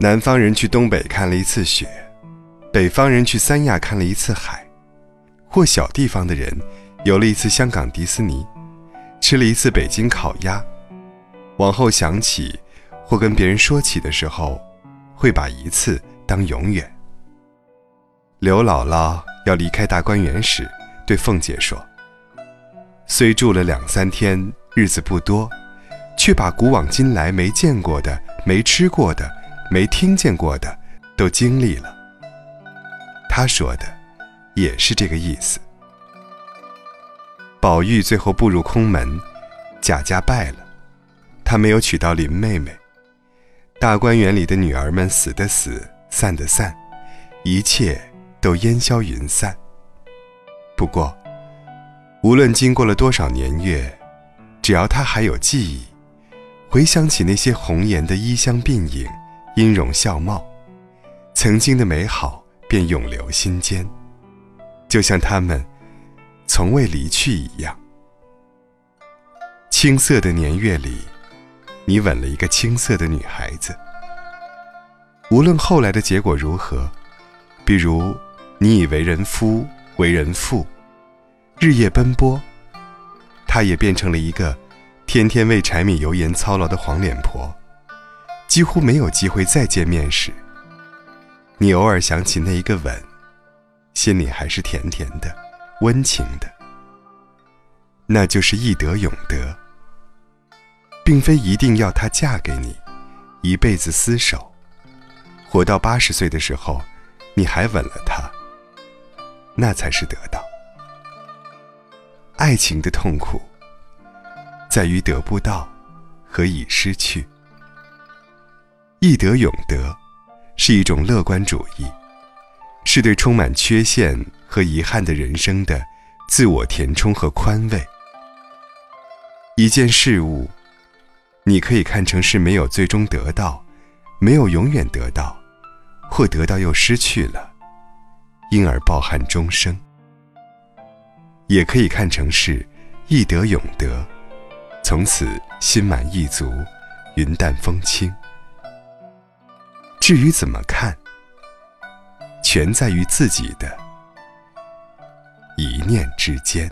南方人去东北看了一次雪，北方人去三亚看了一次海，或小地方的人游了一次香港迪士尼，吃了一次北京烤鸭。往后想起，或跟别人说起的时候，会把一次当永远。刘姥姥要离开大观园时，对凤姐说：“虽住了两三天，日子不多，却把古往今来没见过的、没吃过的。”没听见过的，都经历了。他说的，也是这个意思。宝玉最后步入空门，贾家败了，他没有娶到林妹妹。大观园里的女儿们死的死，散的散，一切都烟消云散。不过，无论经过了多少年月，只要他还有记忆，回想起那些红颜的衣香鬓影。音容笑貌，曾经的美好便永留心间，就像他们从未离去一样。青涩的年月里，你吻了一个青涩的女孩子。无论后来的结果如何，比如你已为人夫、为人父，日夜奔波，她也变成了一个天天为柴米油盐操劳的黄脸婆。几乎没有机会再见面时，你偶尔想起那一个吻，心里还是甜甜的、温情的。那就是易得永得，并非一定要她嫁给你，一辈子厮守，活到八十岁的时候，你还吻了她，那才是得到。爱情的痛苦，在于得不到和已失去。易得永得，是一种乐观主义，是对充满缺陷和遗憾的人生的自我填充和宽慰。一件事物，你可以看成是没有最终得到，没有永远得到，或得到又失去了，因而抱憾终生；也可以看成是易得永得，从此心满意足，云淡风轻。至于怎么看，全在于自己的一念之间。